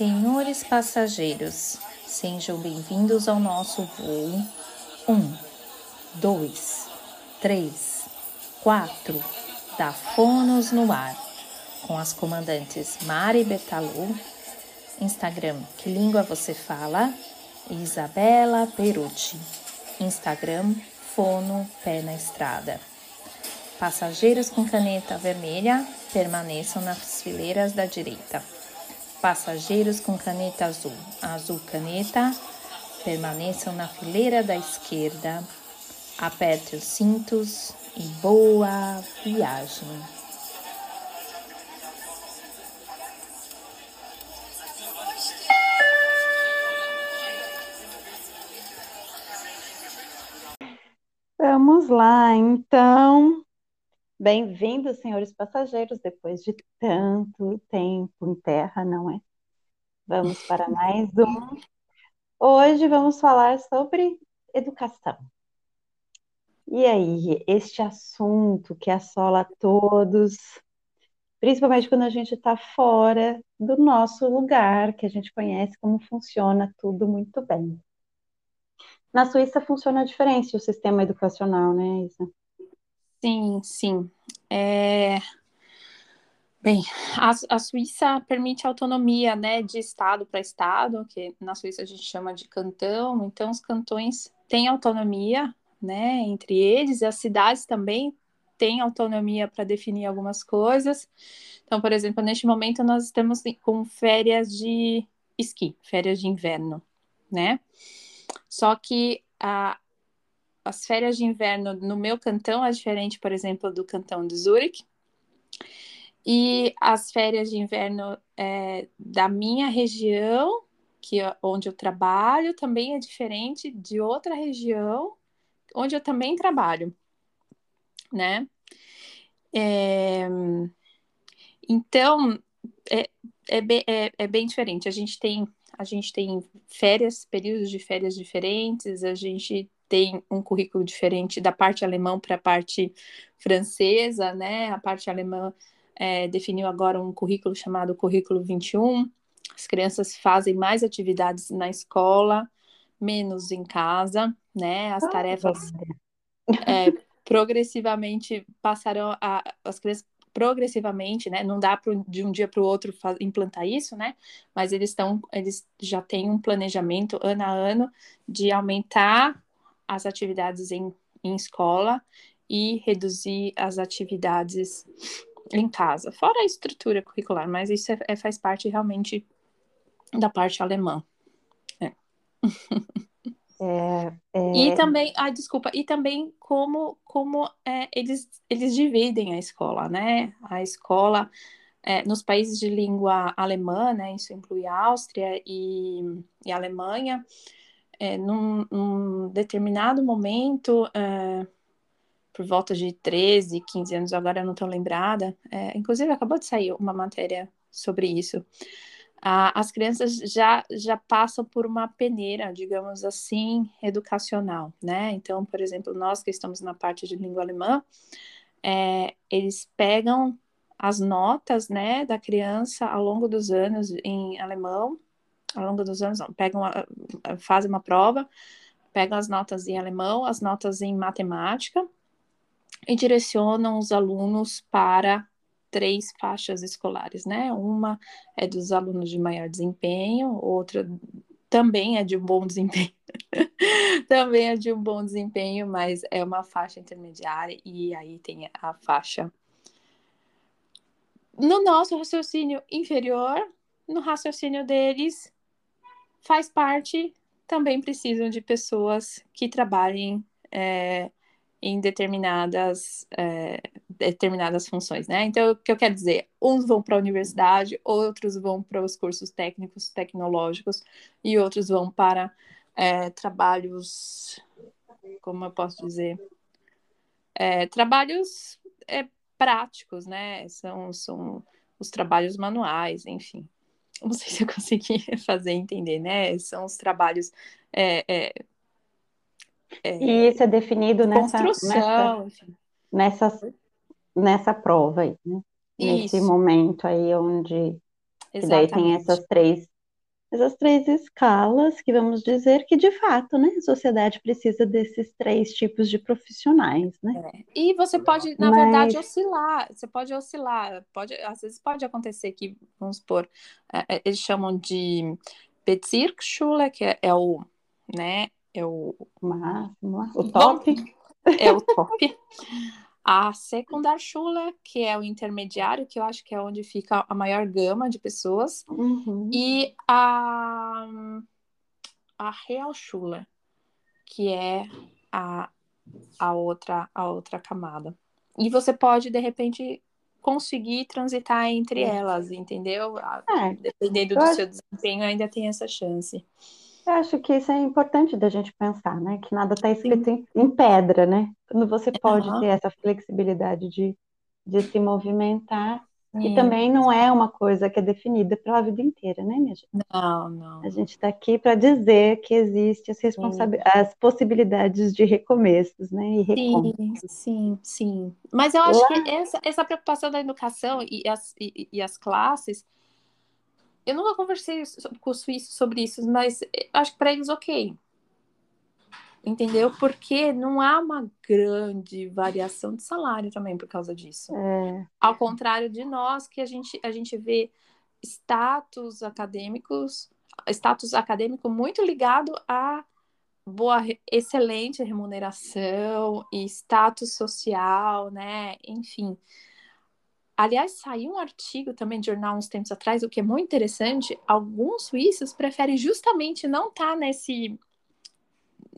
Senhores passageiros, sejam bem-vindos ao nosso voo. Um, dois, três, quatro, da Fonos no ar, com as comandantes Mari Bertalu, Instagram Que Língua Você Fala, e Isabela Perucci, Instagram Fono Pé na Estrada. Passageiros com caneta vermelha permaneçam nas fileiras da direita. Passageiros com caneta azul, azul caneta, permaneçam na fileira da esquerda. Aperte os cintos e boa viagem. Vamos lá, então. Bem-vindos, senhores passageiros, depois de tanto tempo em terra, não é? Vamos para mais um. Hoje vamos falar sobre educação. E aí, este assunto que assola todos, principalmente quando a gente está fora do nosso lugar, que a gente conhece como funciona tudo muito bem. Na Suíça funciona diferente o sistema educacional, né, Isa? Sim, sim. É... Bem, a, a Suíça permite autonomia, né, de estado para estado, que na Suíça a gente chama de cantão, então os cantões têm autonomia, né, entre eles, e as cidades também têm autonomia para definir algumas coisas. Então, por exemplo, neste momento nós estamos com férias de esqui, férias de inverno, né? Só que a, as férias de inverno no meu cantão é diferente, por exemplo, do cantão de Zurich. E as férias de inverno é, da minha região, que é onde eu trabalho, também é diferente de outra região onde eu também trabalho, né? É, então, é, é, bem, é, é bem diferente. A gente tem a gente tem férias, períodos de férias diferentes, a gente tem um currículo diferente da parte alemã para a parte francesa, né? A parte alemã é, definiu agora um currículo chamado Currículo 21. As crianças fazem mais atividades na escola, menos em casa, né? As ah, tarefas é, progressivamente passarão a, as crianças progressivamente, né? Não dá pro, de um dia para o outro implantar isso, né? Mas eles estão, eles já têm um planejamento ano a ano de aumentar as atividades em, em escola e reduzir as atividades em casa, fora a estrutura curricular, mas isso é, é faz parte realmente da parte alemã. É. É, é... E também, ah, desculpa, e também como, como é, eles, eles dividem a escola, né? A escola é, nos países de língua alemã, né? Isso inclui Áustria e, e Alemanha é, num, num, determinado momento, é, por volta de 13, 15 anos, agora eu não estou lembrada, é, inclusive acabou de sair uma matéria sobre isso. as crianças já, já passam por uma peneira, digamos assim, educacional, né? Então, por exemplo, nós que estamos na parte de língua alemã, é, eles pegam as notas, né, da criança ao longo dos anos em alemão ao longo dos anos, não, pegam, fazem uma prova, pegam as notas em alemão, as notas em matemática e direcionam os alunos para três faixas escolares, né? Uma é dos alunos de maior desempenho, outra também é de um bom desempenho, também é de um bom desempenho, mas é uma faixa intermediária e aí tem a faixa no nosso raciocínio inferior, no raciocínio deles faz parte, também precisam de pessoas que trabalhem é, em determinadas, é, determinadas funções, né? Então, o que eu quero dizer? Uns vão para a universidade, outros vão para os cursos técnicos, tecnológicos, e outros vão para é, trabalhos, como eu posso dizer? É, trabalhos é, práticos, né? São, são os trabalhos manuais, enfim não sei se eu consegui fazer entender, né? São os trabalhos. É, é, é, e isso é definido nessa, nessa, nessa, nessa prova aí, né? Nesse momento aí onde daí tem essas três essas três escalas que vamos dizer que, de fato, né, a sociedade precisa desses três tipos de profissionais, né? É. E você pode, na Mas... verdade, oscilar. Você pode oscilar. Pode, às vezes pode acontecer que, vamos supor, é, é eles chamam de Bezirksschule, que é, é o, né, é o máximo, o top. É o top. A Sekundarschule, que é o intermediário, que eu acho que é onde fica a maior gama de pessoas, uhum. e a, a Realschule, que é a, a, outra, a outra camada. E você pode, de repente, conseguir transitar entre elas, entendeu? É, Dependendo do seu desempenho, ainda tem essa chance. Eu acho que isso é importante da gente pensar, né? Que nada está escrito em, em, pedra, né? Quando você pode uhum. ter essa flexibilidade de, de se movimentar. Sim. E também não é uma coisa que é definida pela vida inteira, né, minha gente? Não, não. A gente está aqui para dizer que existem as, as possibilidades de recomeços, né? E sim, sim, sim. Mas eu acho Lá... que essa, essa preocupação da educação e as, e, e as classes eu nunca conversei com os suíços sobre isso, mas acho que para eles ok. Entendeu? Porque não há uma grande variação de salário também por causa disso. É. Ao contrário de nós, que a gente, a gente vê status acadêmicos, status acadêmico muito ligado a boa, excelente remuneração e status social, né? Enfim. Aliás, saiu um artigo também de jornal uns tempos atrás, o que é muito interessante. Alguns suíços preferem justamente não estar tá nesse,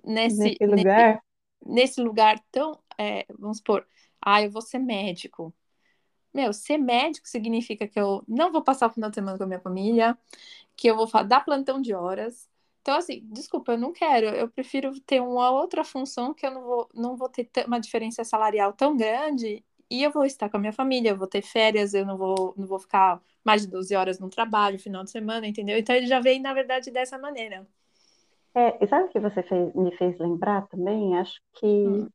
nesse, nesse lugar, nesse, lugar tão, é, vamos supor, ah, eu vou ser médico. Meu, ser médico significa que eu não vou passar o final de semana com a minha família, que eu vou dar plantão de horas. Então, assim, desculpa, eu não quero. Eu prefiro ter uma outra função que eu não vou, não vou ter uma diferença salarial tão grande e eu vou estar com a minha família, eu vou ter férias, eu não vou, não vou ficar mais de 12 horas no trabalho, final de semana, entendeu? Então ele já veio, na verdade, dessa maneira. É, e sabe o que você fez, me fez lembrar também? Acho que, hum.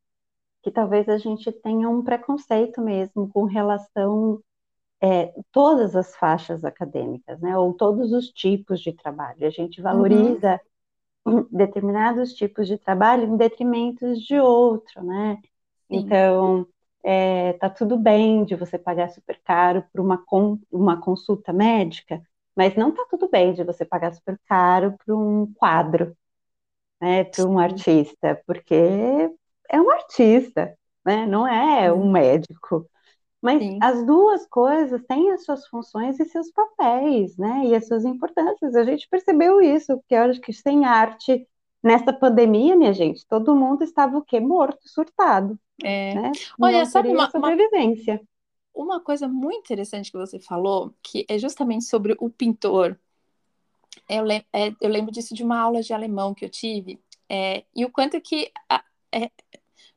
que talvez a gente tenha um preconceito mesmo com relação é, todas as faixas acadêmicas, né? Ou todos os tipos de trabalho. A gente valoriza uhum. determinados tipos de trabalho em detrimento de outro, né? Sim. Então, é, tá tudo bem de você pagar super caro por uma, com, uma consulta médica, mas não tá tudo bem de você pagar super caro por um quadro, né, para um artista, porque é um artista, né, não é um médico. Mas Sim. as duas coisas têm as suas funções e seus papéis, né, e as suas importâncias. A gente percebeu isso, porque eu acho que sem arte, nessa pandemia, minha gente, todo mundo estava o quê? Morto, surtado. É. Né? Olha, sabe uma, sobrevivência. Uma, uma coisa muito interessante que você falou, que é justamente sobre o pintor. Eu, lem é, eu lembro disso de uma aula de alemão que eu tive, é, e o quanto que, a, é,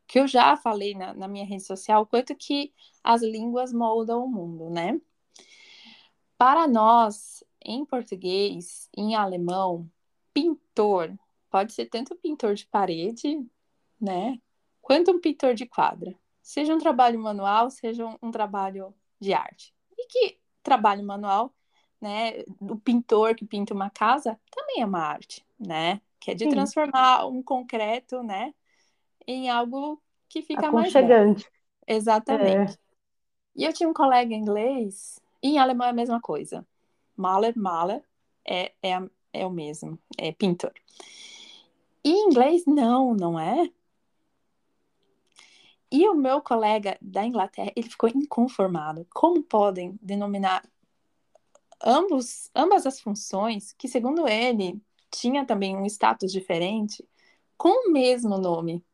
que eu já falei na, na minha rede social, o quanto que as línguas moldam o mundo, né? Para nós, em português, em alemão, pintor pode ser tanto pintor de parede, né, quanto um pintor de quadra. Seja um trabalho manual, seja um, um trabalho de arte. E que trabalho manual, né, o pintor que pinta uma casa também é uma arte, né? Que é de Sim. transformar um concreto, né, em algo que fica mais chegante. Exatamente. É. E eu tinha um colega inglês, e em alemão é a mesma coisa. Maler, Maler é, é, é o mesmo, é pintor. E inglês, não, não é? E o meu colega da Inglaterra, ele ficou inconformado. Como podem denominar ambos, ambas as funções, que segundo ele tinha também um status diferente, com o mesmo nome?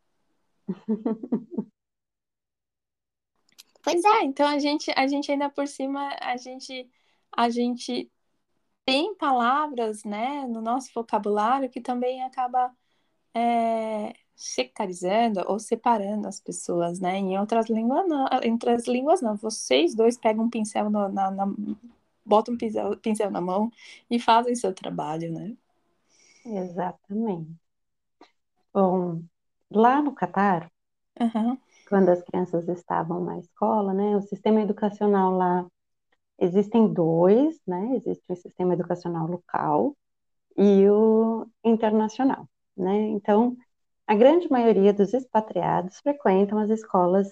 pois é, então a gente, a gente ainda por cima, a gente, a gente tem palavras, né, no nosso vocabulário que também acaba é, sectarizando ou separando as pessoas, né? Em outras línguas não, entre as línguas não. Vocês dois pegam um pincel no, na, na, botam um pincel, pincel na mão e fazem seu trabalho, né? Exatamente. Bom, lá no Catar, uhum. quando as crianças estavam na escola, né? O sistema educacional lá existem dois, né? Existe o sistema educacional local e o internacional, né? Então, a grande maioria dos expatriados frequentam as escolas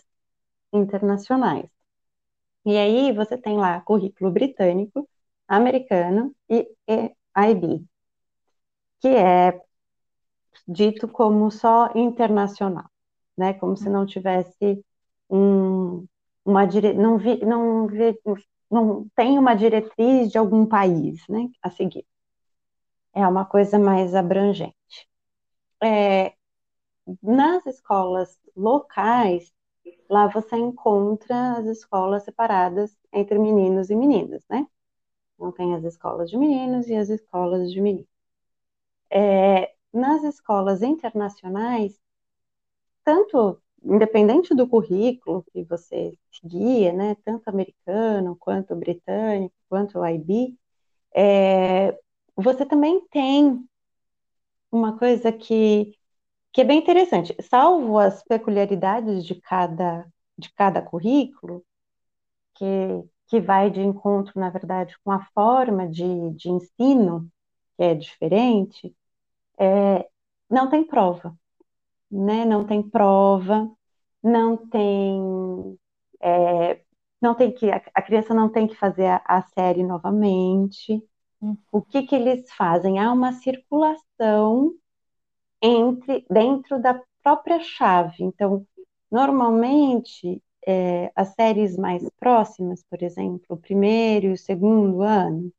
internacionais. E aí você tem lá currículo britânico, americano e IB, que é dito como só internacional, né? Como se não tivesse um, uma dire... não, vi... não, vi... não tem uma diretriz de algum país, né? A seguir. É uma coisa mais abrangente. É, nas escolas locais, lá você encontra as escolas separadas entre meninos e meninas, né? Então tem as escolas de meninos e as escolas de meninos. É, nas escolas internacionais, tanto independente do currículo que você seguia, né, tanto americano quanto britânico, quanto o IB, é, você também tem uma coisa que que é bem interessante. Salvo as peculiaridades de cada, de cada currículo, que, que vai de encontro, na verdade, com a forma de, de ensino, que é diferente, é, não tem prova. Né? Não tem prova, não tem. É, não tem que, a, criança não tem que fazer a, a série novamente. O que, que eles fazem? Há uma circulação entre dentro da própria chave. Então, normalmente, é, as séries mais próximas, por exemplo, o primeiro e o segundo ano,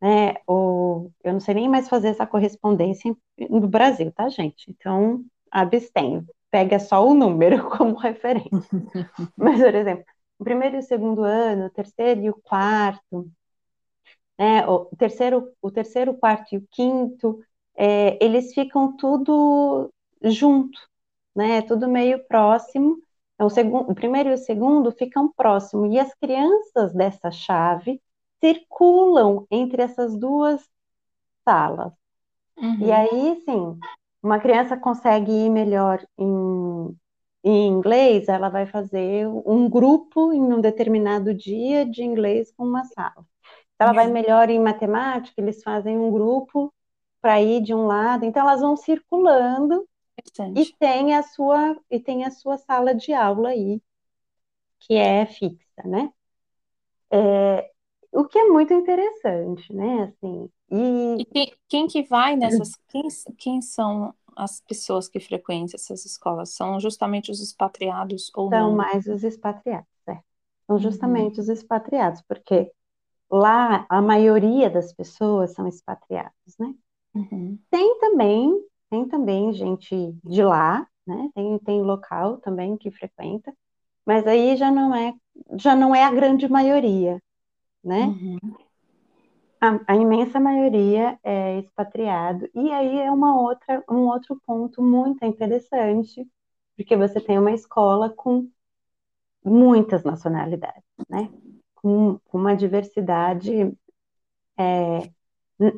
né, ou eu não sei nem mais fazer essa correspondência no Brasil, tá, gente? Então, abstenho, pega só o número como referência. Mas, por exemplo, o primeiro e o segundo ano, o terceiro e o quarto, né, o terceiro, o terceiro, quarto e o quinto, é, eles ficam tudo junto, né? Tudo meio próximo. Então, o, segundo, o primeiro e o segundo ficam próximos, e as crianças dessa chave circulam entre essas duas salas. Uhum. E aí, sim, uma criança consegue ir melhor em, em inglês, ela vai fazer um grupo em um determinado dia de inglês com uma sala. Ela vai uhum. melhor em matemática, eles fazem um grupo para ir de um lado, então elas vão circulando e tem a sua e tem a sua sala de aula aí que é fixa, né? É, o que é muito interessante, né? Assim, e, e quem, quem, que vai nessas? Quem, quem são as pessoas que frequentam essas escolas? São justamente os expatriados ou são não? mais os expatriados, é. São justamente uhum. os expatriados, porque lá a maioria das pessoas são expatriados, né? Uhum. Tem também, tem também gente de lá, né? Tem, tem local também que frequenta, mas aí já não é, já não é a grande maioria, né? Uhum. A, a, imensa maioria é expatriado, e aí é uma outra, um outro ponto muito interessante, porque você tem uma escola com muitas nacionalidades, né? Com, com uma diversidade é,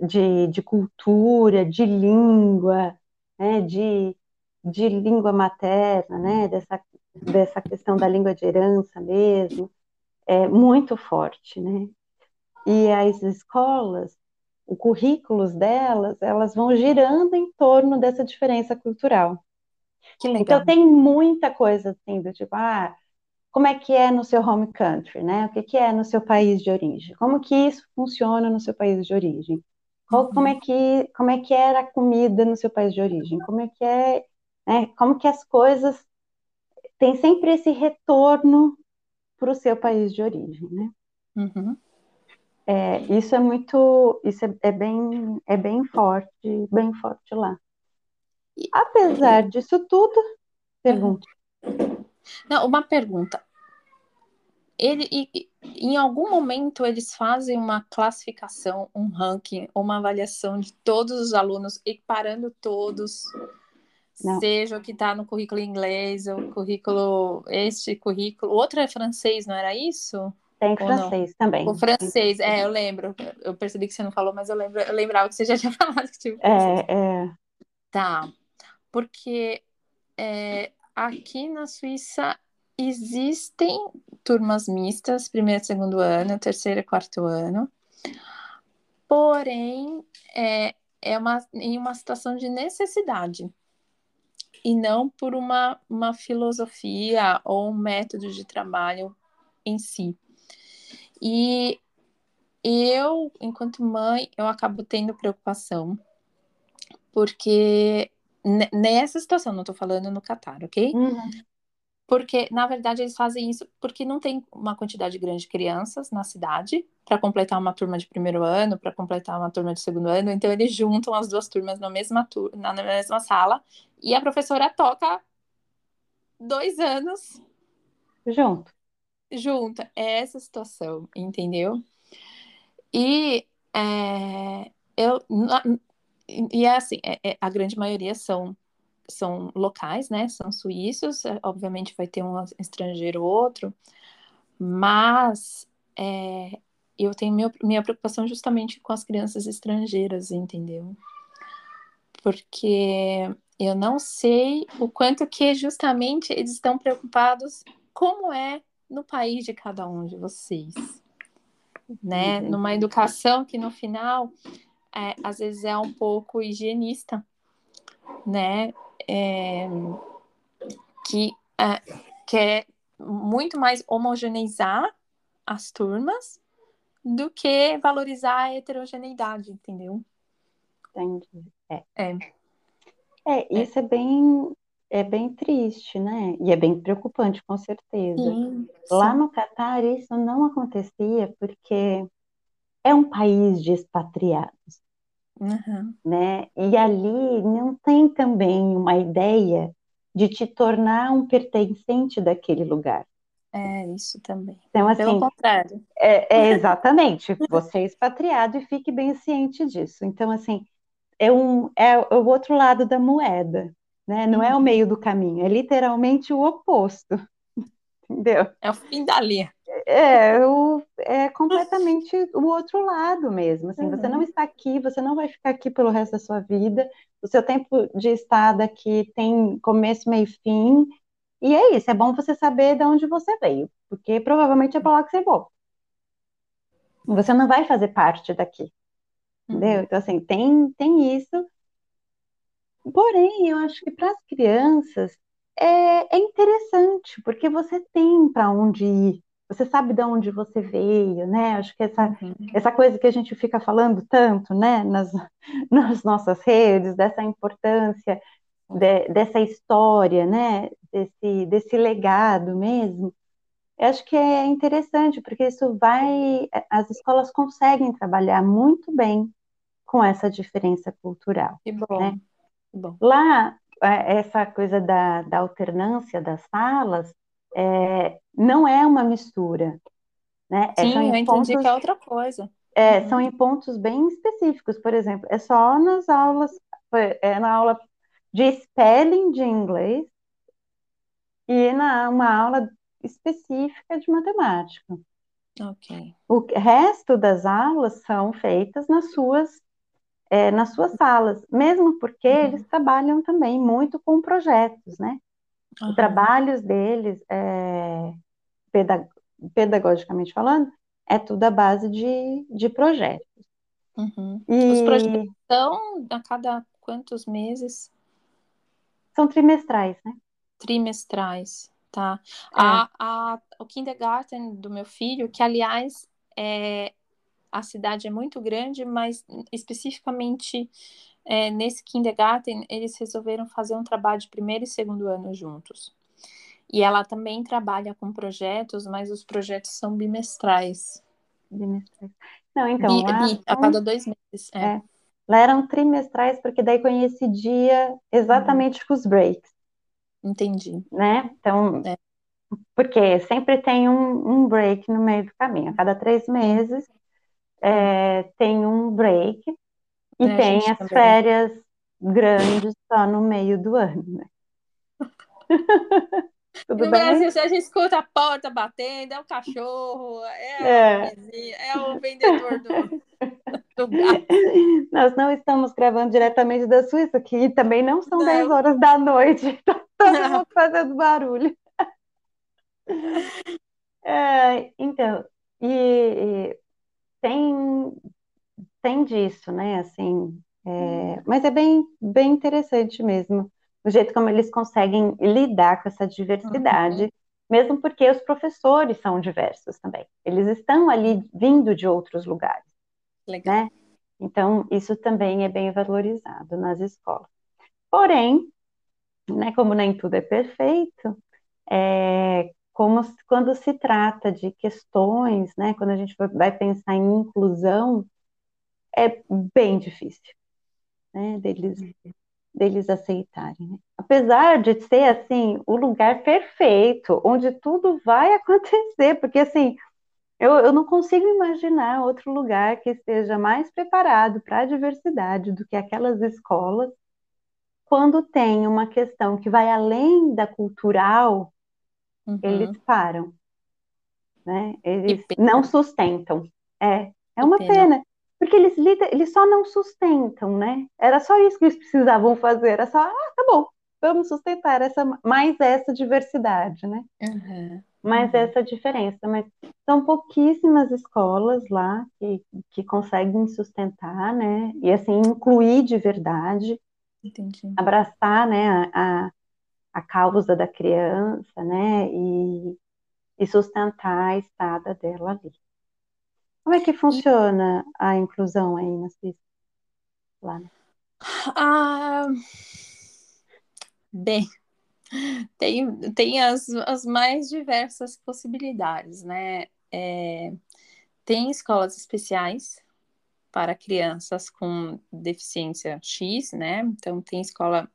de, de cultura, de língua, né, de, de língua materna, né, dessa, dessa questão da língua de herança mesmo, é muito forte, né? E as escolas, os currículos delas, elas vão girando em torno dessa diferença cultural. Então tem muita coisa assim do tipo, ah, como é que é no seu home country, né? O que, que é no seu país de origem? Como que isso funciona no seu país de origem? Qual, como, é uhum. que, como é que era a comida no seu país de origem? Como é que é, né, como que as coisas tem sempre esse retorno para o seu país de origem, né? Uhum. É, isso é muito, isso é, é, bem, é bem forte, bem forte lá. Apesar disso tudo, pergunta. Não, uma pergunta. Ele, e, em algum momento eles fazem uma classificação, um ranking, uma avaliação de todos os alunos, equiparando todos, não. seja o que está no currículo inglês, o currículo, este currículo, outro é francês, não era isso? Tem francês também. O francês, é, eu lembro. Eu percebi que você não falou, mas eu, lembro, eu lembrava que você já tinha falado que tinha É, é. Tá. Porque é, aqui na Suíça existem turmas mistas, primeiro e segundo ano, terceiro e quarto ano. Porém, é, é uma, em uma situação de necessidade e não por uma, uma filosofia ou um método de trabalho em si. E eu, enquanto mãe, eu acabo tendo preocupação, porque nessa situação, não estou falando no Catar, ok? Uhum. Porque, na verdade, eles fazem isso porque não tem uma quantidade grande de crianças na cidade para completar uma turma de primeiro ano, para completar uma turma de segundo ano. Então, eles juntam as duas turmas na mesma, na mesma sala e a professora toca dois anos junto. Junta. É essa situação, entendeu? E é, eu. E é assim, é, é, a grande maioria são são locais, né? São suíços, é, obviamente vai ter um estrangeiro ou outro, mas é, eu tenho meu, minha preocupação justamente com as crianças estrangeiras, entendeu? Porque eu não sei o quanto que justamente eles estão preocupados como é no país de cada um de vocês, né? Uhum. Numa educação que no final é, às vezes é um pouco higienista, né? é, que é, quer muito mais homogeneizar as turmas do que valorizar a heterogeneidade, entendeu? Entendi. É. É, é isso é. é bem é bem triste, né? E é bem preocupante, com certeza. Sim, Lá sim. no Catar isso não acontecia porque é um país de expatriados. Uhum. Né? E ali não tem também uma ideia de te tornar um pertencente daquele lugar. É, isso também. Então, assim, Pelo contrário. É, é exatamente, você é expatriado e fique bem ciente disso. Então, assim, é, um, é o outro lado da moeda, né? Não é o uhum. meio do caminho, é literalmente o oposto. Entendeu? É o fim da linha. É, o, é completamente o outro lado mesmo. Assim, uhum. Você não está aqui, você não vai ficar aqui pelo resto da sua vida. O seu tempo de estada aqui tem começo, meio e fim. E é isso, é bom você saber de onde você veio, porque provavelmente é para lá que você volta. Você não vai fazer parte daqui. Entendeu? Uhum. Então, assim, tem, tem isso. Porém, eu acho que para as crianças é, é interessante, porque você tem para onde ir você sabe de onde você veio, né? Acho que essa, uhum. essa coisa que a gente fica falando tanto, né, nas, nas nossas redes, dessa importância de, dessa história, né, desse, desse legado mesmo, eu acho que é interessante, porque isso vai, as escolas conseguem trabalhar muito bem com essa diferença cultural. Que bom. Né? Que bom. Lá, é, essa coisa da, da alternância das salas, é, não é uma mistura. Né? É, Sim, eu entendi pontos, que é outra coisa. É, uhum. São em pontos bem específicos. Por exemplo, é só nas aulas, é na aula de spelling de inglês e na uma aula específica de matemática. Ok. O resto das aulas são feitas nas suas é, nas suas salas, mesmo porque uhum. eles trabalham também muito com projetos, né? Uhum. Os trabalhos deles, é, pedag pedagogicamente falando, é tudo à base de, de projetos. Uhum. E... Os projetos são a cada quantos meses? São trimestrais, né? Trimestrais, tá. É. A, a, o kindergarten do meu filho, que aliás é, a cidade é muito grande, mas especificamente é, nesse kindergarten, eles resolveram fazer um trabalho de primeiro e segundo ano juntos. E ela também trabalha com projetos, mas os projetos são bimestrais. Bimestrais. Não, então. Bi, lá, bi, a cada dois meses. É. É. Lá eram trimestrais, porque daí coincidia exatamente com os breaks. Entendi. Né? Então, é. porque sempre tem um, um, break no meio do caminho. A cada três meses é, tem um break e é, tem as também. férias grandes só no meio do ano, né? Tudo no bem? Brasil, a gente escuta a porta batendo, é o cachorro, é, é. Vizinho, é o vendedor do, do Nós não estamos gravando diretamente da Suíça, que também não são não. 10 horas da noite, tá todo mundo fazendo barulho. É, então, e, e tem tem disso, né? Assim, É, mas é bem, bem interessante mesmo, o jeito como eles conseguem lidar com essa diversidade, uhum. mesmo porque os professores são diversos também. Eles estão ali vindo de outros lugares. Legal. Né? Então, isso também é bem valorizado nas escolas. Porém, né, como nem tudo é perfeito, é, como quando se trata de questões, né, quando a gente vai pensar em inclusão, é bem difícil, né, deles, deles aceitarem. Né? Apesar de ser, assim, o lugar perfeito, onde tudo vai acontecer, porque, assim, eu, eu não consigo imaginar outro lugar que esteja mais preparado para a diversidade do que aquelas escolas, quando tem uma questão que vai além da cultural, uhum. eles param. Né? Eles não sustentam. É, é uma pena. pena. Porque eles, eles só não sustentam, né? Era só isso que eles precisavam fazer. Era só, ah, tá bom, vamos sustentar essa, mais essa diversidade, né? Uhum. Mais uhum. essa diferença. Mas são pouquíssimas escolas lá que, que conseguem sustentar, né? E assim, incluir de verdade. Entendi. Abraçar, né, a, a causa da criança, né, e, e sustentar a estada dela ali. Como é que funciona a inclusão aí na Suíça? Lá, né? Ah, bem, tem, tem as, as mais diversas possibilidades, né? É, tem escolas especiais para crianças com deficiência X, né? Então, tem escola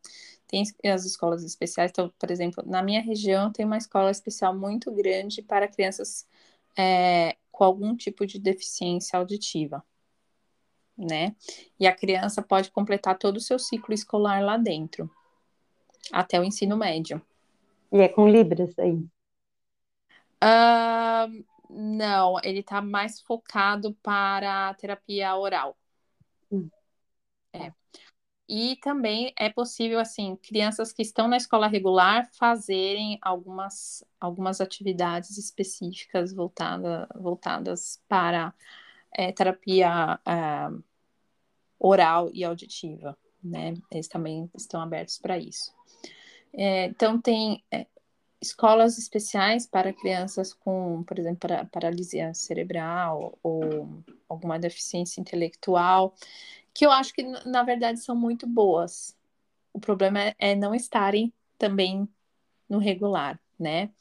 tem as escolas especiais. Então, por exemplo, na minha região tem uma escola especial muito grande para crianças é, com algum tipo de deficiência auditiva, né? E a criança pode completar todo o seu ciclo escolar lá dentro, até o ensino médio. E é com Libras aí? Uh, não, ele está mais focado para a terapia oral. Hum. É. E também é possível, assim, crianças que estão na escola regular fazerem algumas, algumas atividades específicas voltada, voltadas para é, terapia é, oral e auditiva, né? Eles também estão abertos para isso. É, então, tem é, escolas especiais para crianças com, por exemplo, para, paralisia cerebral ou alguma deficiência intelectual que eu acho que, na verdade, são muito boas. O problema é, é não estarem também no regular, né?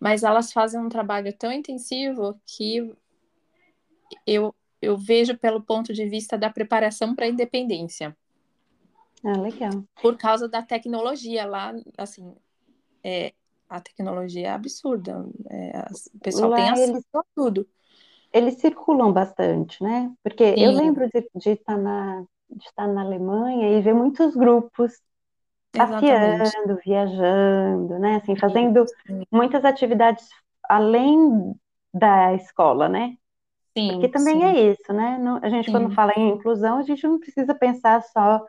Mas elas fazem um trabalho tão intensivo que eu, eu vejo pelo ponto de vista da preparação para a independência. Ah, legal. Por causa da tecnologia lá, assim, é, a tecnologia é absurda. É, o pessoal lá tem acesso eles... a tudo eles circulam bastante, né? Porque Sim. eu lembro de, de, estar tá na, de estar na Alemanha e ver muitos grupos passeando, viajando, né? Assim, fazendo Sim. muitas atividades além da escola, né? Sim, Porque também sim. é isso, né? a gente, sim. quando fala em inclusão, a gente não precisa pensar só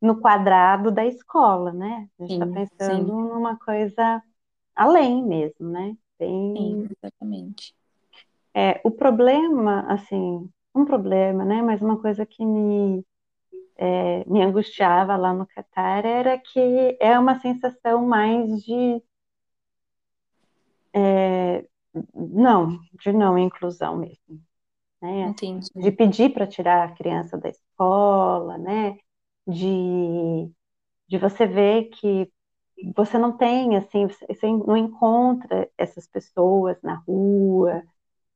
no quadrado da escola, né? A gente está pensando numa coisa além mesmo, né? Sim, exatamente. É, o problema, assim, um problema, né? Mas uma coisa que me, é, me angustiava lá no Catar era que é uma sensação mais de é, não, de não inclusão mesmo. Né? Entendi. De pedir para tirar a criança da escola, né? De, de você ver que você não tem, assim, você não encontra essas pessoas na rua,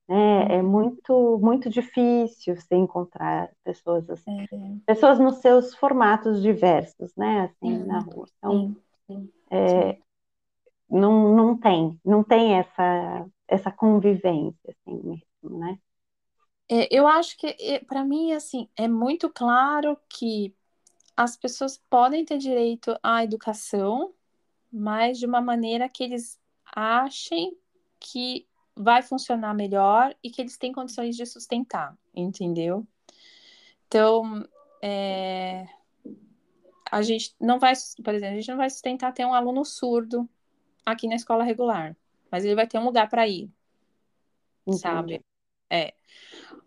né? É muito, muito difícil você encontrar pessoas assim, é. pessoas nos seus formatos diversos, né? Assim, na rua. Então, sim, sim, é, não, não tem, não tem essa, essa convivência, assim mesmo, né? É, eu acho que, para mim, assim, é muito claro que as pessoas podem ter direito à educação, mas de uma maneira que eles achem que vai funcionar melhor e que eles têm condições de sustentar, entendeu? Então, é, a gente não vai, por exemplo, a gente não vai sustentar ter um aluno surdo aqui na escola regular, mas ele vai ter um lugar para ir, Entendi. sabe? É.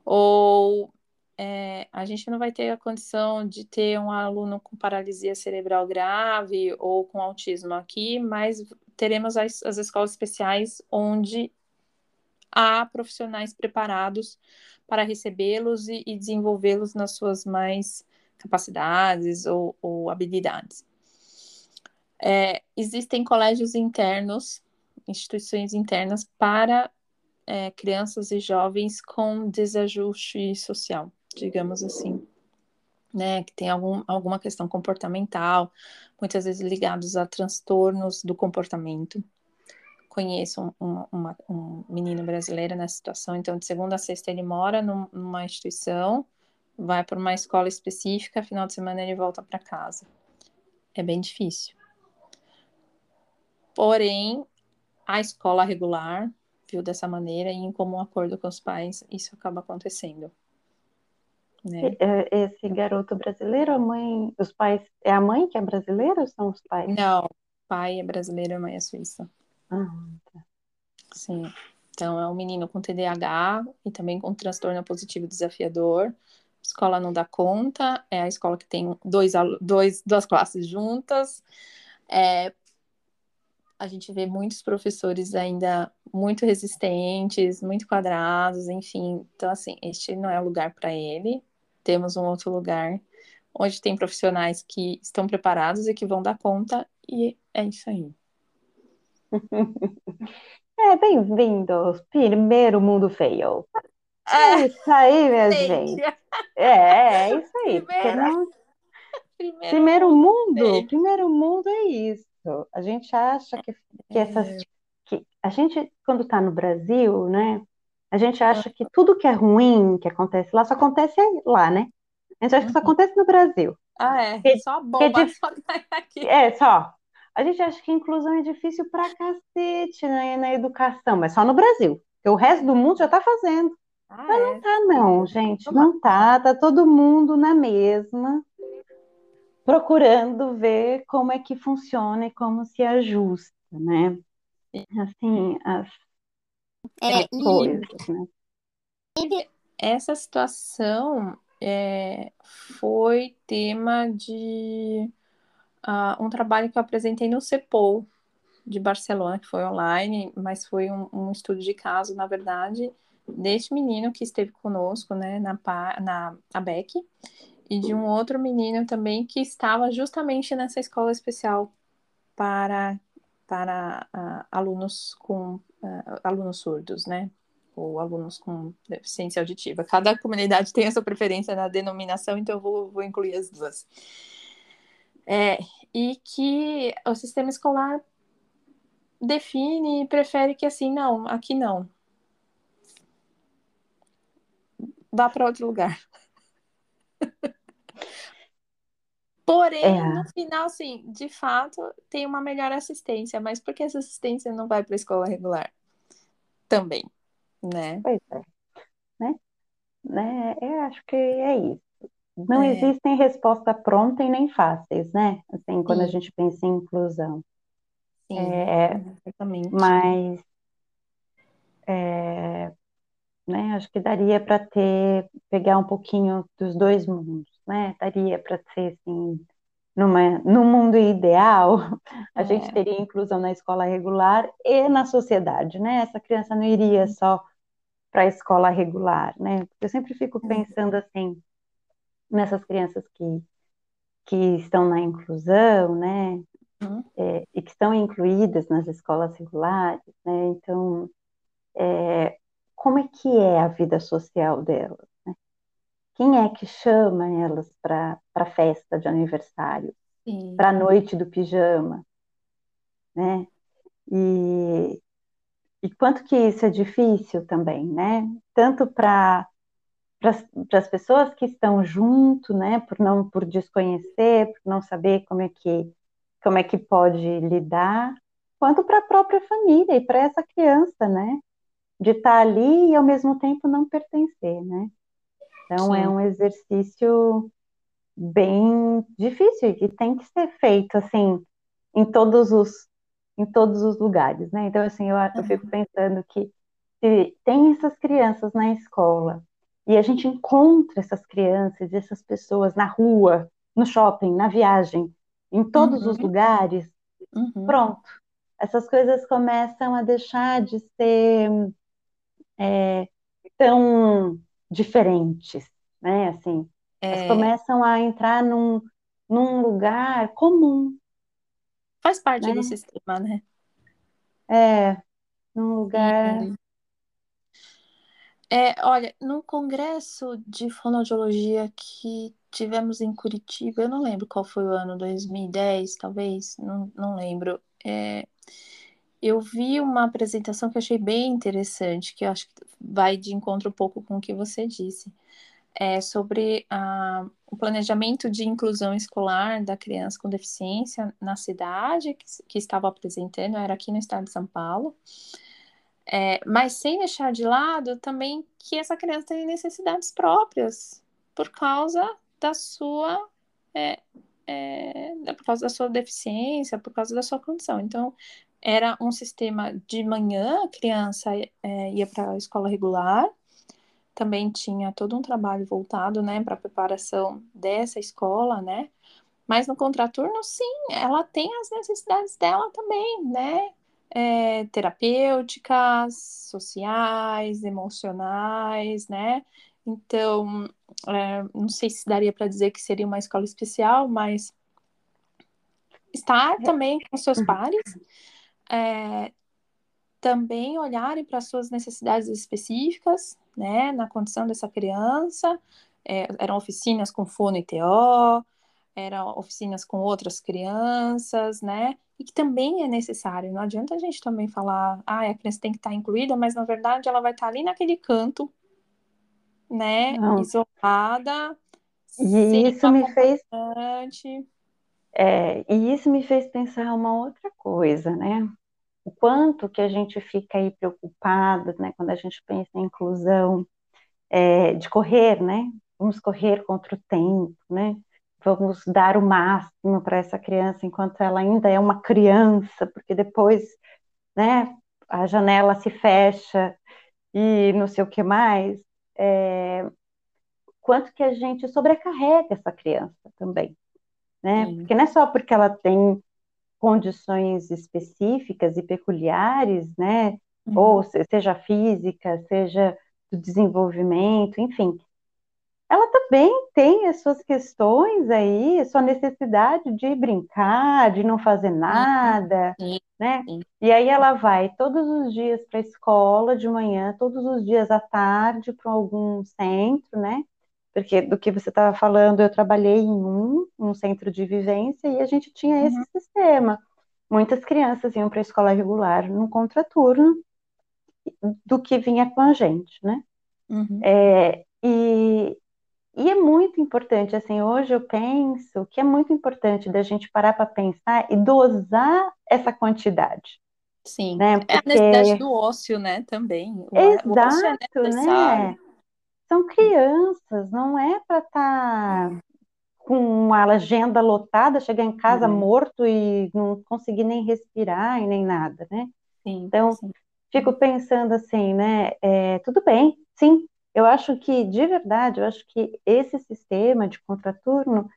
Ou é, a gente não vai ter a condição de ter um aluno com paralisia cerebral grave ou com autismo aqui, mas teremos as, as escolas especiais onde há profissionais preparados para recebê-los e, e desenvolvê-los nas suas mais capacidades ou, ou habilidades. É, existem colégios internos, instituições internas para é, crianças e jovens com desajuste social, digamos assim, né, que tem algum, alguma questão comportamental, muitas vezes ligados a transtornos do comportamento. Conheço um, uma, um menino brasileiro nessa situação, então de segunda a sexta ele mora num, numa instituição, vai para uma escola específica, final de semana ele volta para casa. É bem difícil. Porém, a escola regular viu dessa maneira e em comum acordo com os pais, isso acaba acontecendo. Né? Esse garoto brasileiro, a mãe, os pais, é a mãe que é brasileira ou são os pais? Não, pai é brasileiro, a mãe é suíça. Ah, tá. Sim. Então é um menino com TDAH e também com transtorno positivo desafiador. A escola não dá conta, é a escola que tem dois, dois, duas classes juntas. É, a gente vê muitos professores ainda muito resistentes, muito quadrados, enfim. Então, assim, este não é o lugar para ele. Temos um outro lugar onde tem profissionais que estão preparados e que vão dar conta, e é isso aí. É, bem-vindos, primeiro mundo feio. É, isso aí, minha gente. É, é isso aí. Primeiro, não... primeiro, primeiro mundo, primeiro mundo é isso. A gente acha que, que essas. É. Que a gente, quando está no Brasil, né? A gente acha que tudo que é ruim que acontece lá só acontece lá, né? A gente acha que só uhum. acontece no Brasil. Ah, é. Que, só bomba, que é, só aqui. É, só. A gente acha que inclusão é difícil pra cacete na, na educação, mas só no Brasil. Porque o resto do mundo já tá fazendo. Ah, mas não é. tá, não, gente. Não tá. Tá todo mundo na mesma procurando ver como é que funciona e como se ajusta, né? Assim, as, é, coisas, né? Essa situação é, foi tema de uh, um trabalho que eu apresentei no CEPOL de Barcelona, que foi online, mas foi um, um estudo de caso, na verdade, deste menino que esteve conosco, né, na, na ABEC, e de um outro menino também que estava justamente nessa escola especial para, para uh, alunos com uh, alunos surdos, né? Ou alunos com deficiência auditiva. Cada comunidade tem a sua preferência na denominação, então eu vou, vou incluir as duas. É, e que o sistema escolar define e prefere que assim, não, aqui não. Vá para outro lugar. Porém, é. no final, sim, de fato, tem uma melhor assistência, mas por que essa assistência não vai para a escola regular? Também, né? Pois é. Né? né? Eu acho que é isso. Não é. existem resposta pronta e nem fáceis, né? Assim, quando sim. a gente pensa em inclusão. Sim, é, exatamente. Mas é, né, acho que daria para ter, pegar um pouquinho dos dois mundos né? Daria para ser assim, numa, no mundo ideal, a é. gente teria inclusão na escola regular e na sociedade, né? Essa criança não iria só para a escola regular, né? Eu sempre fico uhum. pensando assim nessas crianças que que estão na inclusão, né? Uhum. É, e que estão incluídas nas escolas regulares, né? Então, é, como é que é a vida social delas? Quem é que chama elas para a festa de aniversário, para a noite do pijama, né? E, e quanto que isso é difícil também, né? Tanto para para as pessoas que estão junto, né, por não por desconhecer, por não saber como é que como é que pode lidar, quanto para a própria família e para essa criança, né, de estar tá ali e ao mesmo tempo não pertencer, né? Então, é Sim. é um exercício bem difícil e tem que ser feito, assim, em todos os, em todos os lugares, né? Então, assim, eu, eu fico pensando que se tem essas crianças na escola e a gente encontra essas crianças, essas pessoas na rua, no shopping, na viagem, em todos uhum. os lugares, uhum. pronto. Essas coisas começam a deixar de ser é, tão diferentes, né? Assim, é... elas começam a entrar num, num lugar comum. Faz parte né? do sistema, né? É, num lugar. É, olha, no congresso de fonoaudiologia que tivemos em Curitiba, eu não lembro qual foi o ano, 2010, talvez, não, não lembro. É, eu vi uma apresentação que eu achei bem interessante, que eu acho que vai de encontro um pouco com o que você disse, é sobre a, o planejamento de inclusão escolar da criança com deficiência na cidade que, que estava apresentando, era aqui no estado de São Paulo, é, mas sem deixar de lado também que essa criança tem necessidades próprias por causa da sua é, é, por causa da sua deficiência, por causa da sua condição. Então, era um sistema de manhã, a criança é, ia para a escola regular, também tinha todo um trabalho voltado, né, para a preparação dessa escola, né, mas no contraturno, sim, ela tem as necessidades dela também, né, é, terapêuticas, sociais, emocionais, né, então, é, não sei se daria para dizer que seria uma escola especial, mas estar também com seus uhum. pares, é, também olharem para as suas necessidades específicas, né, na condição dessa criança. É, eram oficinas com fono e TO, eram oficinas com outras crianças, né, e que também é necessário. Não adianta a gente também falar, ah, a criança tem que estar incluída, mas na verdade ela vai estar ali naquele canto, né, Não. isolada. E isso me fez é, e isso me fez pensar uma outra coisa, né? O quanto que a gente fica aí preocupado, né, quando a gente pensa em inclusão, é, de correr, né? Vamos correr contra o tempo, né? Vamos dar o máximo para essa criança enquanto ela ainda é uma criança, porque depois, né, a janela se fecha e não sei o que mais. É, quanto que a gente sobrecarrega essa criança também, né? Sim. Porque não é só porque ela tem condições específicas e peculiares, né? Uhum. Ou seja física, seja do desenvolvimento, enfim. Ela também tem as suas questões aí, a sua necessidade de brincar, de não fazer nada, Sim. né? Sim. E aí ela vai todos os dias para a escola de manhã, todos os dias à tarde para algum centro, né? porque do que você estava falando, eu trabalhei em um, um centro de vivência e a gente tinha uhum. esse sistema. Muitas crianças iam para a escola regular no contraturno do que vinha com a gente, né? Uhum. É, e, e é muito importante, assim, hoje eu penso que é muito importante da gente parar para pensar e dosar essa quantidade. Sim, né? Porque... é a necessidade do ócio, né, também. O, Exato, o é né? são crianças, não é para estar tá com uma agenda lotada, chegar em casa uhum. morto e não conseguir nem respirar e nem nada, né? Sim, então, sim. fico pensando assim, né? É, tudo bem, sim, eu acho que, de verdade, eu acho que esse sistema de contraturno,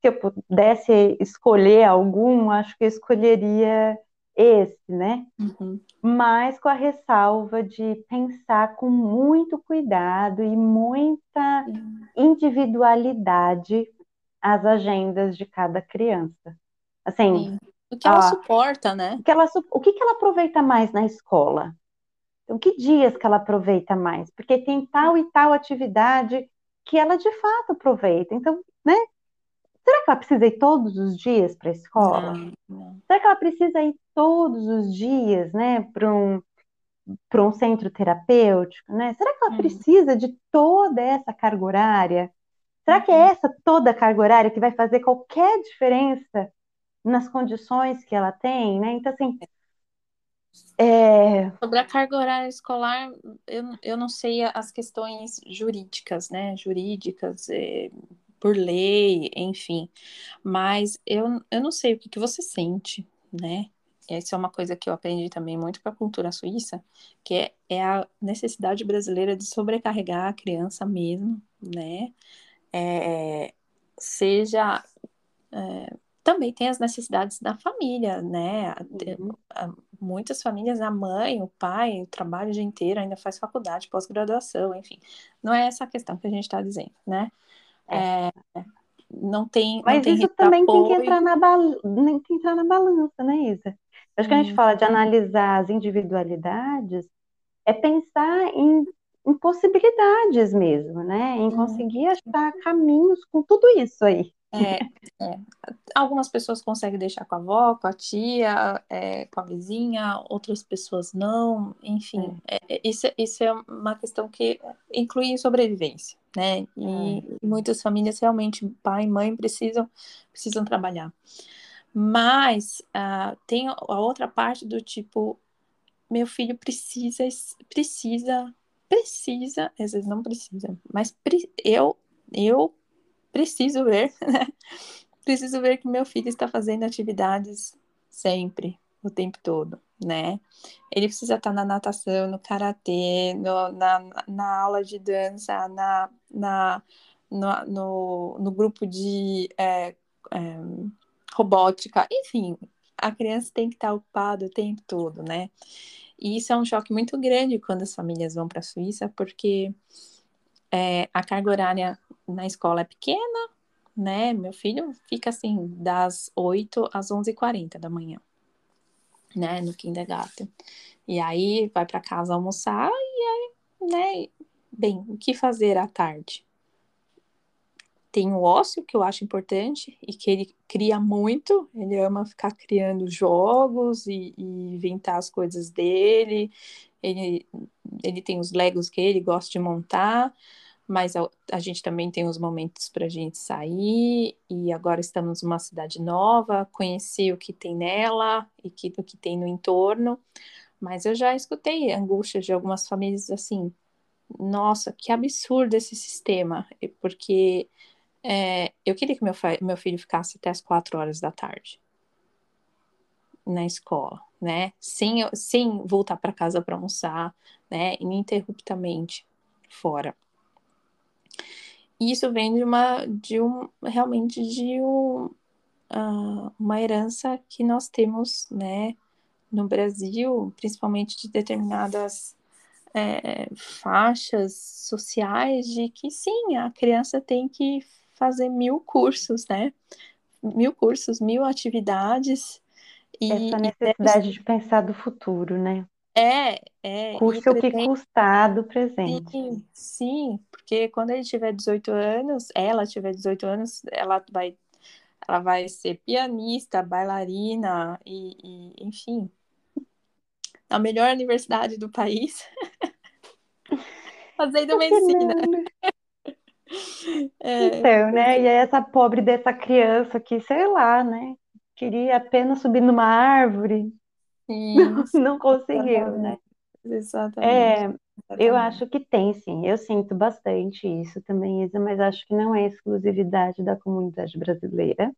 se eu pudesse escolher algum, acho que eu escolheria esse, né? Uhum. Mas com a ressalva de pensar com muito cuidado e muita individualidade as agendas de cada criança. Assim, Sim. o que ela ó, suporta, né? O que ela, o que, que ela aproveita mais na escola? Então, que dias que ela aproveita mais? Porque tem tal e tal atividade que ela de fato aproveita. Então, né? Será que ela precisa ir todos os dias para a escola? Não. Será que ela precisa ir todos os dias, né, para um para um centro terapêutico, né? Será que ela hum. precisa de toda essa carga horária? Será que é uhum. essa toda a carga horária que vai fazer qualquer diferença nas condições que ela tem, né? Então, assim, é... Sobre a carga horária escolar, eu, eu não sei as questões jurídicas, né? Jurídicas, é, por lei, enfim. Mas eu, eu não sei o que, que você sente, né? essa é uma coisa que eu aprendi também muito com a cultura suíça, que é, é a necessidade brasileira de sobrecarregar a criança mesmo, né? É, seja é, também tem as necessidades da família, né? Uhum. Muitas famílias, a mãe, o pai, trabalha o dia inteiro, ainda faz faculdade, pós-graduação, enfim. Não é essa a questão que a gente está dizendo, né? É. É, não tem. Mas não tem isso também tem que, entrar na bal... tem que entrar na balança, né, Isa? Acho que a gente fala de analisar as individualidades, é pensar em, em possibilidades mesmo, né? Em conseguir achar caminhos com tudo isso aí. É, é. Algumas pessoas conseguem deixar com a avó, com a tia, é, com a vizinha, outras pessoas não, enfim. É. é, é isso, isso é uma questão que inclui sobrevivência, né? E, muitas famílias realmente, pai e mãe, precisam, precisam trabalhar. Mas uh, tem a outra parte do tipo, meu filho precisa, precisa, precisa, às vezes não precisa, mas pre eu, eu preciso ver, né? Preciso ver que meu filho está fazendo atividades sempre, o tempo todo, né? Ele precisa estar na natação, no karatê, no, na, na aula de dança, na, na, no, no, no grupo de é, é, robótica, enfim, a criança tem que estar ocupada o tempo todo, né? E isso é um choque muito grande quando as famílias vão para a Suíça, porque é, a carga horária na escola é pequena, né? Meu filho fica assim das 8 às 11h40 da manhã, né? No kindergarten. E aí vai para casa almoçar e aí, né? Bem, o que fazer à tarde? Tem o ócio, que eu acho importante, e que ele cria muito. Ele ama ficar criando jogos e, e inventar as coisas dele. Ele, ele tem os Legos que ele gosta de montar mas a, a gente também tem os momentos para a gente sair, e agora estamos numa cidade nova, conhecer o que tem nela e que, o que tem no entorno, mas eu já escutei angústias de algumas famílias assim, nossa, que absurdo esse sistema, porque é, eu queria que meu, meu filho ficasse até as quatro horas da tarde na escola, né? Sem, sem voltar para casa para almoçar, né? Ininterruptamente fora. E isso vem de uma, de um, realmente de um, uh, uma herança que nós temos, né, no Brasil, principalmente de determinadas é, faixas sociais, de que sim, a criança tem que fazer mil cursos, né, mil cursos, mil atividades. E, Essa necessidade e... de pensar do futuro, né? É, é. Custe o que custar do presente. Sim, sim, porque quando ele tiver 18 anos, ela tiver 18 anos, ela vai, ela vai ser pianista, bailarina e, e enfim, a melhor universidade do país, fazendo medicina. É, então, né? E essa pobre dessa criança que, sei lá, né? Queria apenas subir numa árvore não, não conseguiu, né? Exatamente. É, eu acho que tem, sim. Eu sinto bastante isso também, Isa, mas acho que não é exclusividade da comunidade brasileira.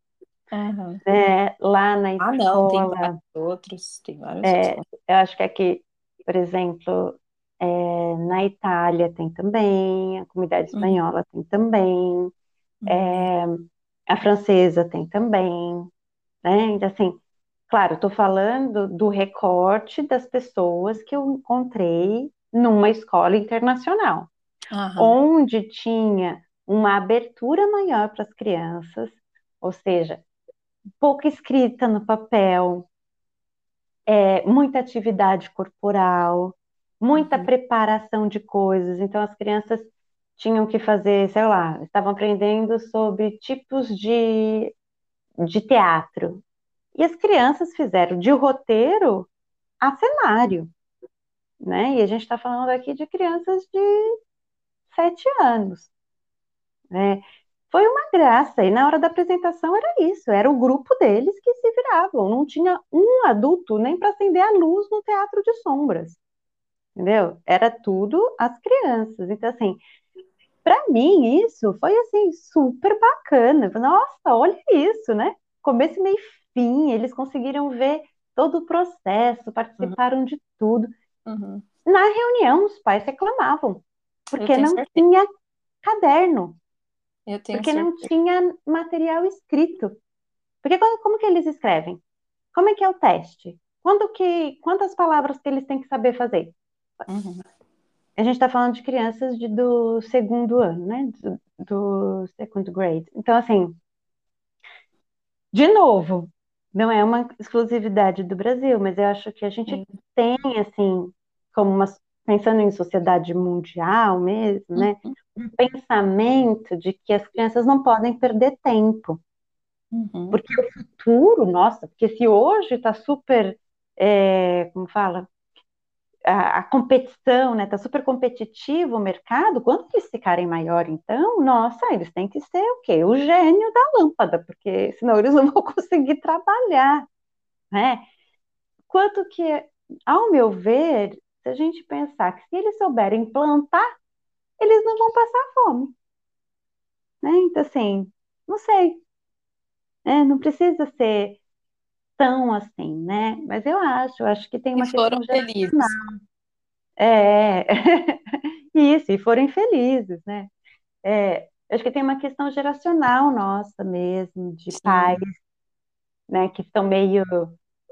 Uhum. É, lá na escola. Ah, não, tem vários outros, tem vários é, Eu acho que aqui, por exemplo, é, na Itália tem também, a comunidade uhum. espanhola uhum. tem também, uhum. é, a francesa tem também, né? Então, assim, Claro, estou falando do recorte das pessoas que eu encontrei numa escola internacional, uhum. onde tinha uma abertura maior para as crianças, ou seja, pouca escrita no papel, é, muita atividade corporal, muita uhum. preparação de coisas. Então, as crianças tinham que fazer, sei lá, estavam aprendendo sobre tipos de, de teatro. E as crianças fizeram de roteiro a cenário, né? E a gente está falando aqui de crianças de sete anos, né? Foi uma graça, e na hora da apresentação era isso, era o grupo deles que se viravam, não tinha um adulto nem para acender a luz no teatro de sombras, entendeu? Era tudo as crianças, então assim, para mim isso foi assim super bacana, nossa, olha isso, né? Começo, meio fim, eles conseguiram ver todo o processo, participaram uhum. de tudo. Uhum. Na reunião, os pais reclamavam, porque não certeza. tinha caderno, porque certeza. não tinha material escrito. Porque como, como que eles escrevem? Como é que é o teste? Quando que, quantas palavras que eles têm que saber fazer? Uhum. A gente está falando de crianças de, do segundo ano, né? Do, do second grade. Então, assim, de novo, não é uma exclusividade do Brasil, mas eu acho que a gente Sim. tem, assim, como uma, pensando em sociedade mundial mesmo, né? Uhum. Um pensamento de que as crianças não podem perder tempo. Uhum. Porque o futuro, nossa, porque se hoje está super, é, como fala, a, competição, né? Tá super competitivo o mercado. Quando eles ficarem maior, então, nossa, eles têm que ser o quê? O gênio da lâmpada, porque senão eles não vão conseguir trabalhar, né? Quanto que, ao meu ver, se a gente pensar que se eles souberem plantar, eles não vão passar fome. Né? Então, assim, não sei. É, não precisa ser tão assim, né? Mas eu acho, eu acho que tem uma e foram questão felizes. É, isso, e foram felizes, né? É, acho que tem uma questão geracional nossa mesmo, de Sim. pais, né, que estão meio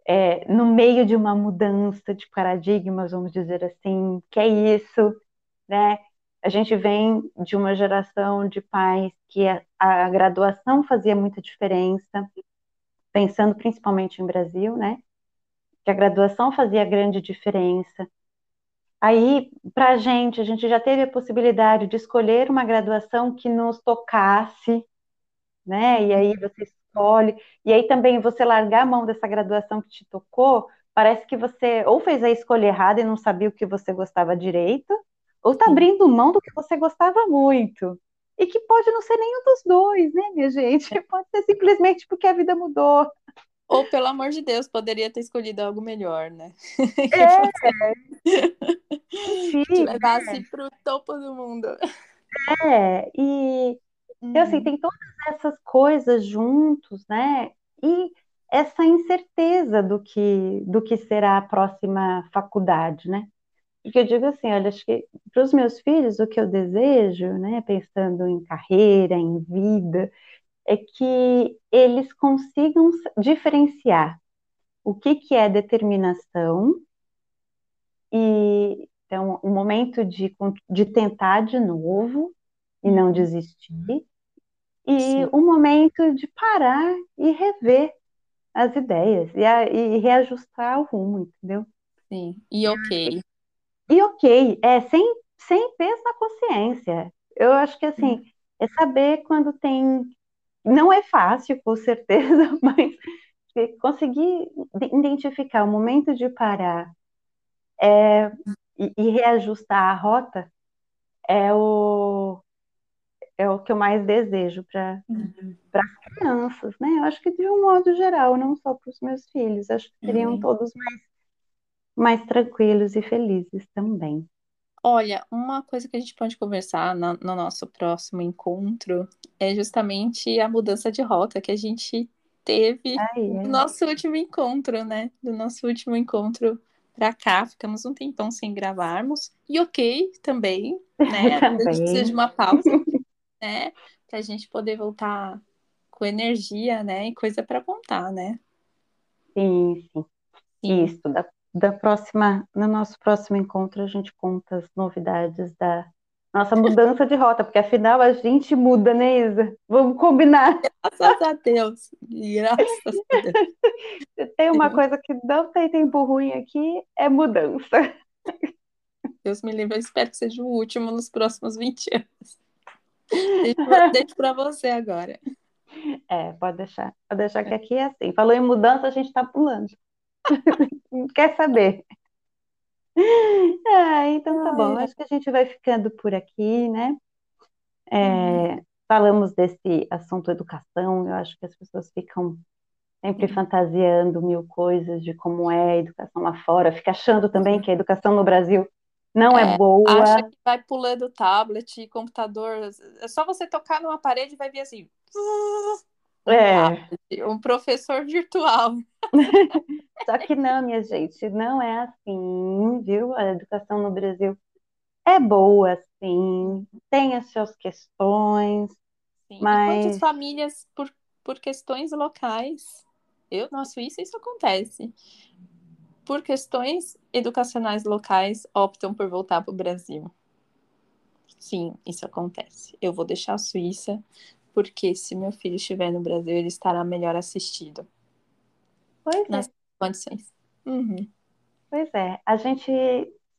é, no meio de uma mudança de paradigmas, vamos dizer assim, que é isso, né? A gente vem de uma geração de pais que a, a graduação fazia muita diferença, pensando principalmente em Brasil, né? Que a graduação fazia grande diferença. Aí, para a gente, a gente já teve a possibilidade de escolher uma graduação que nos tocasse, né? E aí você escolhe, e aí também você largar a mão dessa graduação que te tocou, parece que você ou fez a escolha errada e não sabia o que você gostava direito, ou está abrindo mão do que você gostava muito e que pode não ser nenhum dos dois, né, minha gente? Pode ser simplesmente porque a vida mudou. Ou, pelo amor de Deus, poderia ter escolhido algo melhor, né? É. Sim, que levasse é. para o topo do mundo. É, e então, assim, uhum. tem todas essas coisas juntos, né? E essa incerteza do que, do que será a próxima faculdade, né? Porque eu digo assim, olha, acho que para os meus filhos o que eu desejo, né, pensando em carreira, em vida, é que eles consigam diferenciar o que, que é determinação e então o um momento de, de tentar de novo e não uhum. desistir e o um momento de parar e rever as ideias e, a, e reajustar o rumo, entendeu? Sim, e ok. E ok, é sem, sem peso na consciência. Eu acho que assim, hum. é saber quando tem. Não é fácil, com certeza, mas conseguir identificar o momento de parar é, e, e reajustar a rota é o, é o que eu mais desejo para uhum. as crianças, né? Eu acho que de um modo geral, não só para os meus filhos, acho que seriam uhum. todos mais mais tranquilos e felizes também. Olha, uma coisa que a gente pode conversar no, no nosso próximo encontro é justamente a mudança de rota que a gente teve ah, é. no nosso último encontro, né? Do nosso último encontro para cá, ficamos um tempão sem gravarmos. E ok também, né? também. A gente precisa de uma pausa, né? Para a gente poder voltar com energia, né? E coisa para contar, né? Sim, sim. Isso, da próxima, no nosso próximo encontro, a gente conta as novidades da nossa mudança de rota, porque afinal a gente muda, né, Isa? Vamos combinar. Graças a Deus. Graças a Deus. Tem uma coisa que não tem tempo ruim aqui, é mudança. Deus me livre, eu espero que seja o último nos próximos 20 anos. Deixo para você agora. É, pode deixar. Pode deixar que aqui é assim. Falou em mudança, a gente está pulando. Quer saber? Ah, então tá bom. Acho que a gente vai ficando por aqui, né? É, uhum. falamos desse assunto educação. Eu acho que as pessoas ficam sempre uhum. fantasiando mil coisas de como é a educação lá fora, fica achando também que a educação no Brasil não é, é boa. Acha que vai pulando tablet, computador. É só você tocar numa parede e vai vir assim. É. um professor virtual. Só que não, minha gente, não é assim, viu? A educação no Brasil é boa, sim, tem as suas questões, Sim. E mas quantas famílias, por, por questões locais, eu, na Suíça isso acontece, por questões educacionais locais, optam por voltar para o Brasil. Sim, isso acontece. Eu vou deixar a Suíça, porque se meu filho estiver no Brasil, ele estará melhor assistido pois nas é, condições. Uhum. pois é, a gente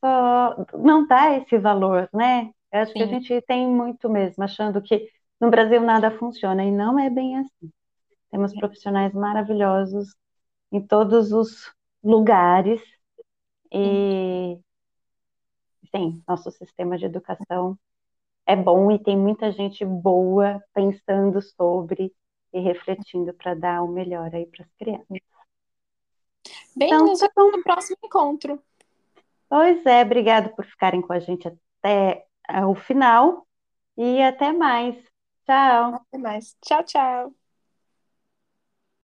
só não dá esse valor, né? Eu acho que a Sim, gente tem muito mesmo, achando que no Brasil nada funciona, e não é bem assim. Temos profissionais maravilhosos em todos os lugares, sim. e sim, nosso sistema de educação é bom e tem muita gente boa pensando sobre e refletindo para dar o melhor aí para as crianças. Bem, Então, nos tá vemos no próximo encontro. Pois é, obrigado por ficarem com a gente até ah, o final e até mais. Tchau. Até mais. Tchau, tchau.